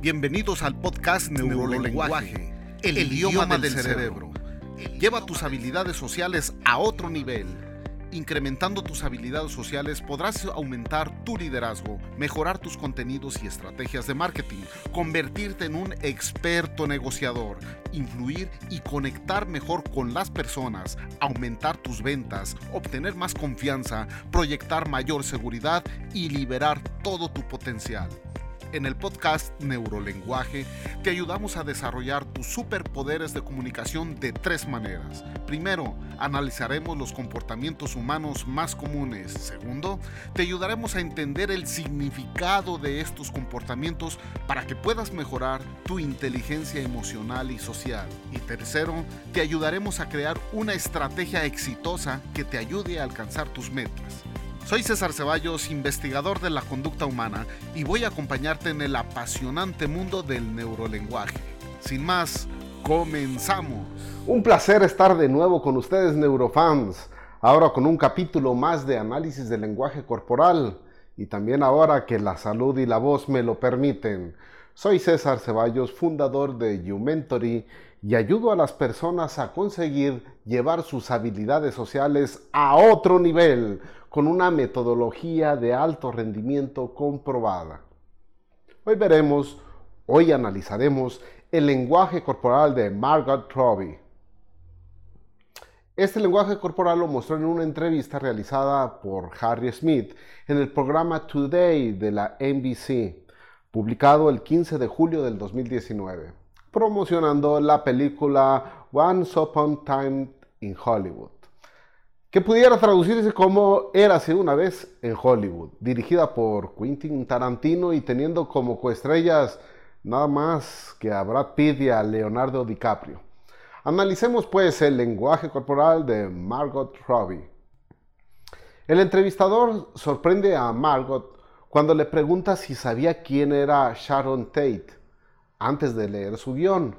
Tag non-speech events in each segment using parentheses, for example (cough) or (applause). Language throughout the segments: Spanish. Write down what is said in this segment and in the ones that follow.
Bienvenidos al podcast Neurolenguaje, el, idioma, del, cerebro. Lleva tus habilidades sociales a otro nivel. Incrementando tus habilidades sociales podrás aumentar tu liderazgo, mejorar tus contenidos y estrategias de marketing, convertirte en un experto negociador, influir y conectar mejor con las personas, aumentar tus ventas, obtener más confianza, proyectar mayor seguridad y liberar todo tu potencial. En el podcast Neurolenguaje te ayudamos a desarrollar tus superpoderes de comunicación de tres maneras. Primero, analizaremos los comportamientos humanos más comunes. Segundo, te ayudaremos a entender el significado de estos comportamientos para que puedas mejorar tu inteligencia emocional y social. Y tercero, te ayudaremos a crear una estrategia exitosa que te ayude a alcanzar tus metas. Soy César Ceballos, investigador de la conducta humana, y voy a acompañarte en el apasionante mundo del neurolenguaje. Sin más, comenzamos. Un placer estar de nuevo con ustedes, neurofans. Ahora con un capítulo más de análisis del lenguaje corporal y también ahora que la salud y la voz me lo permiten. Soy César Ceballos, fundador de YouMentory y ayudo a las personas a conseguir llevar sus habilidades sociales a otro nivel con una metodología de alto rendimiento comprobada. Hoy veremos, hoy analizaremos el lenguaje corporal de Margot Robbie. Este lenguaje corporal lo mostró en una entrevista realizada por Harry Smith en el programa Today de la NBC, publicado el 15 de julio del 2019, promocionando la película Once Upon Time in Hollywood que pudiera traducirse como Érase una vez en Hollywood, dirigida por Quentin Tarantino y teniendo como coestrellas nada más que a Brad Pitt y a Leonardo DiCaprio. Analicemos pues el lenguaje corporal de Margot Robbie. El entrevistador sorprende a Margot cuando le pregunta si sabía quién era Sharon Tate antes de leer su guion.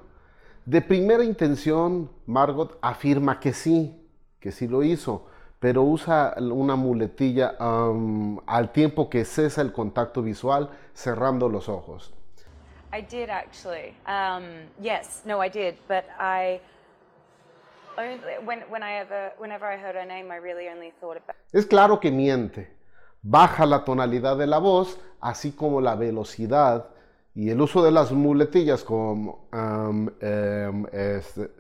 De primera intención, Margot afirma que sí, que sí lo hizo, pero usa una muletilla um, al tiempo que cesa el contacto visual cerrando los ojos. I did actually. Um, yes, no, I did, but I. When, when I ever, whenever I heard her name, I really only thought about. Es claro que miente. Baja la tonalidad de la voz, así como la velocidad y el uso de las muletillas como este,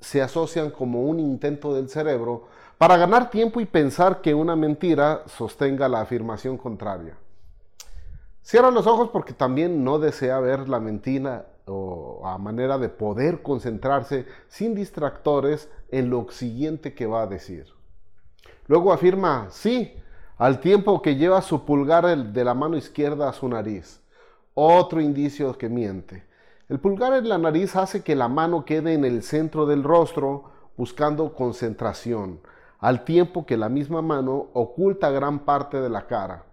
se asocian como un intento del cerebro para ganar tiempo y pensar que una mentira sostenga la afirmación contraria. Cierra los ojos porque también no desea ver la mentira o a manera de poder concentrarse sin distractores en lo siguiente que va a decir. Luego afirma sí, al tiempo que lleva su pulgar de la mano izquierda a su nariz. Otro indicio que miente. El pulgar en la nariz hace que la mano quede en el centro del rostro buscando concentración, al tiempo que la misma mano oculta gran parte de la cara.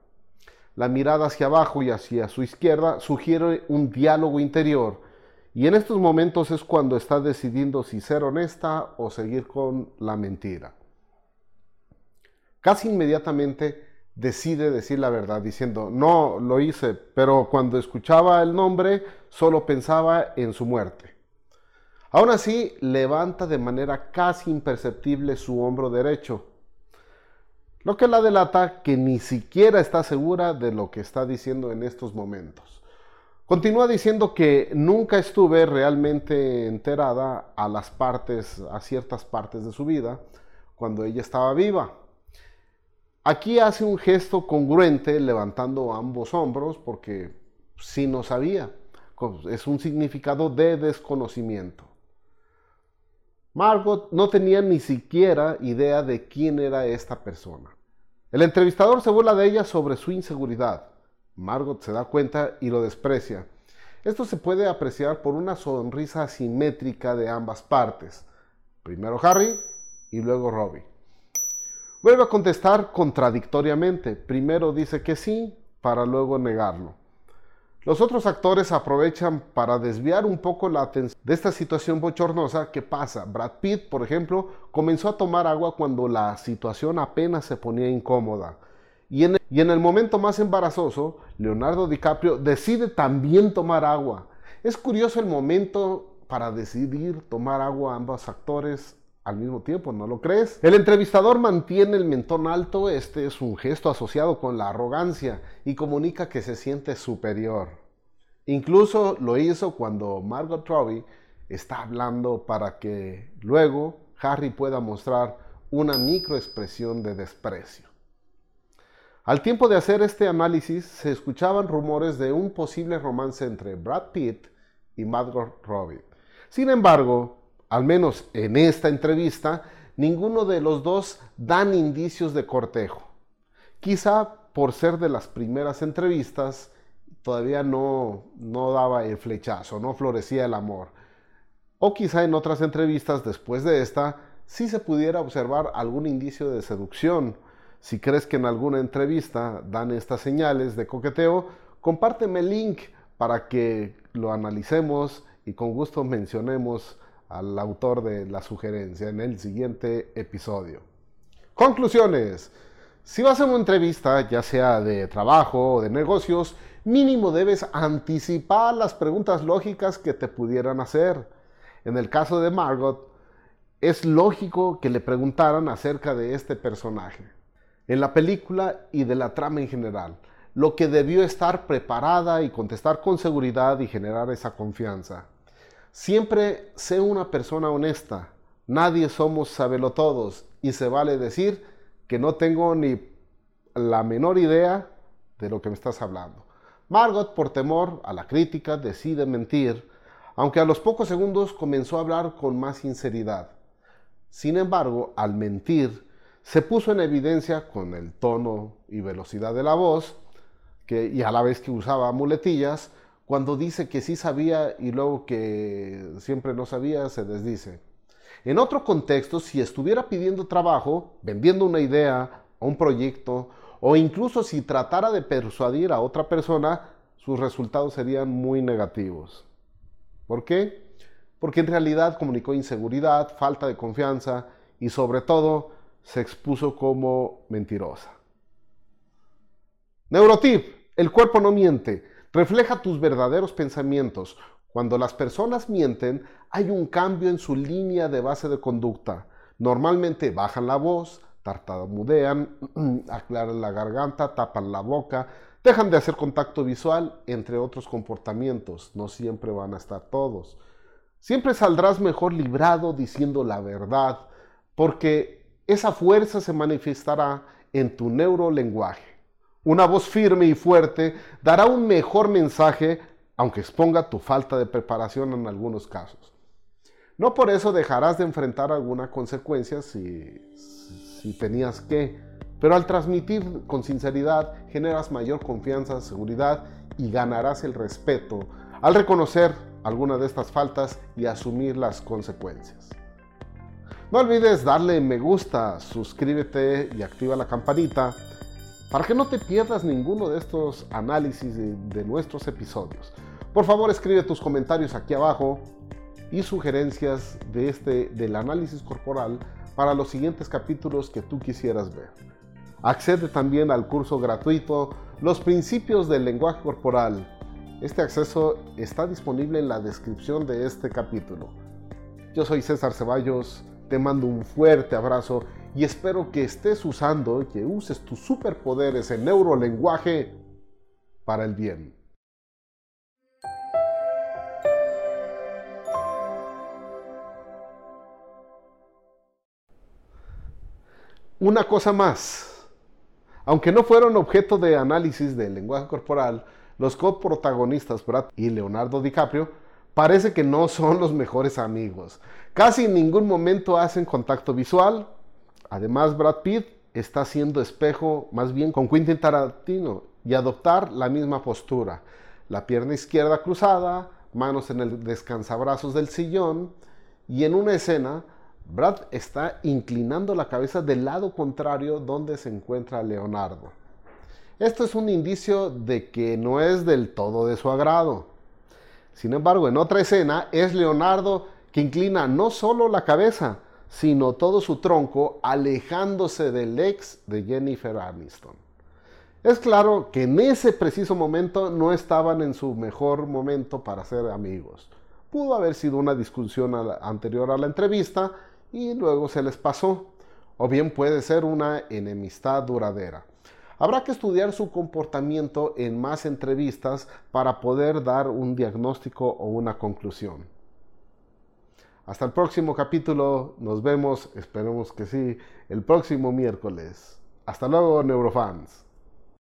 La mirada hacia abajo y hacia su izquierda sugiere un diálogo interior, y en estos momentos es cuando está decidiendo si ser honesta o seguir con la mentira. Casi inmediatamente decide decir la verdad, diciendo, no, lo hice, pero cuando escuchaba el nombre solo pensaba en su muerte. Aún así, levanta de manera casi imperceptible su hombro derecho, lo que la delata que ni siquiera está segura de lo que está diciendo en estos momentos. Continúa diciendo que nunca estuve realmente enterada a las partes, a ciertas partes de su vida, cuando ella estaba viva Aquí hace un gesto congruente levantando ambos hombros porque sí no sabía. Es un significado de desconocimiento. Margot no tenía ni siquiera idea de quién era esta persona. El entrevistador se burla de ella sobre su inseguridad. Margot se da cuenta y lo desprecia. Esto se puede apreciar por una sonrisa asimétrica de ambas partes. Primero Harry y luego Robbie. Vuelve a contestar contradictoriamente. Primero dice que sí, para luego negarlo. Los otros actores aprovechan para desviar un poco la atención de esta situación bochornosa que pasa. Brad Pitt, por ejemplo, comenzó a tomar agua cuando la situación apenas se ponía incómoda. Y en, el momento más embarazoso, Leonardo DiCaprio decide también tomar agua. Es curioso el momento para decidir tomar agua ambos actores al mismo tiempo, ¿no lo crees? El entrevistador mantiene el mentón alto, este es un gesto asociado con la arrogancia y comunica que se siente superior. Incluso lo hizo cuando Margot Robbie está hablando para que luego Harry pueda mostrar una microexpresión de desprecio. Al tiempo de hacer este análisis, se escuchaban rumores de un posible romance entre Brad Pitt y Margot Robbie. Sin embargo, al menos en esta entrevista, ninguno de los dos dan indicios de cortejo. Quizá por ser de las primeras entrevistas, todavía no, no daba el flechazo, no florecía el amor. O quizá en otras entrevistas después de esta, sí se pudiera observar algún indicio de seducción. Si crees que en alguna entrevista dan estas señales de coqueteo, compárteme el link para que lo analicemos y con gusto mencionemos al autor de la sugerencia en el siguiente episodio. Conclusiones. Si vas a una entrevista, ya sea de trabajo o de negocios, mínimo debes anticipar las preguntas lógicas que te pudieran hacer. En el caso de Margot, es lógico que le preguntaran acerca de este personaje, en la película y de la trama en general, lo que debió estar preparada y contestar con seguridad y generar esa confianza. Siempre sé una persona honesta. Nadie somos sabelotodos y se vale decir que no tengo ni la menor idea de lo que me estás hablando. Margot, por temor a la crítica, decide mentir, aunque a los pocos segundos comenzó a hablar con más sinceridad. Sin embargo, al mentir, se puso en evidencia con el tono y velocidad de la voz, y a la vez que usaba muletillas, cuando dice que sí sabía y luego que siempre no sabía, se desdice. En otro contexto, si estuviera pidiendo trabajo, vendiendo una idea o un proyecto, o incluso si tratara de persuadir a otra persona, sus resultados serían muy negativos. ¿Por qué? Porque en realidad comunicó inseguridad, falta de confianza y sobre todo se expuso como mentirosa. Neurotip, el cuerpo no miente. Refleja tus verdaderos pensamientos. Cuando las personas mienten, hay un cambio en su línea de base de conducta. Normalmente bajan la voz, tartamudean, (clears throat) aclaran la garganta, tapan la boca, dejan de hacer contacto visual, entre otros comportamientos. No siempre van a estar todos. Siempre saldrás mejor librado diciendo la verdad, porque esa fuerza se manifestará en tu neurolenguaje. Una voz firme y fuerte dará un mejor mensaje, aunque exponga tu falta de preparación en algunos casos. No por eso dejarás de enfrentar alguna consecuencia si, si tenías que, pero al transmitir con sinceridad generas mayor confianza, seguridad y ganarás el respeto al reconocer alguna de estas faltas y asumir las consecuencias. No olvides darle me gusta, suscríbete y activa la campanita para que no te pierdas ninguno de estos análisis de, nuestros episodios. Por favor, escribe tus comentarios aquí abajo y sugerencias de este, del análisis corporal para los siguientes capítulos que tú quisieras ver. Accede también al curso gratuito Los principios del lenguaje corporal. Este acceso está disponible en la descripción de este capítulo. Yo soy César Ceballos, te mando un fuerte abrazo y espero que estés usando y que uses tus superpoderes en neurolenguaje para el bien. Una cosa más. Aunque no fueron objeto de análisis del lenguaje corporal, los coprotagonistas Brad y Leonardo DiCaprio parece que no son los mejores amigos. Casi en ningún momento hacen contacto visual, Además, Brad Pitt está haciendo espejo más bien con Quentin Tarantino y adoptar la misma postura. La pierna izquierda cruzada, manos en el descansabrazos del sillón y en una escena Brad está inclinando la cabeza del lado contrario donde se encuentra Leonardo. Esto es un indicio de que no es del todo de su agrado. Sin embargo, en otra escena es Leonardo que inclina no solo la cabeza, sino todo su tronco alejándose del ex de Jennifer Aniston. Es claro que en ese preciso momento no estaban en su mejor momento para ser amigos. Pudo haber sido una discusión anterior a la entrevista y luego se les pasó. O bien puede ser una enemistad duradera. Habrá que estudiar su comportamiento en más entrevistas para poder dar un diagnóstico o una conclusión. Hasta el próximo capítulo, nos vemos, esperemos que sí, el próximo miércoles. Hasta luego, neurofans.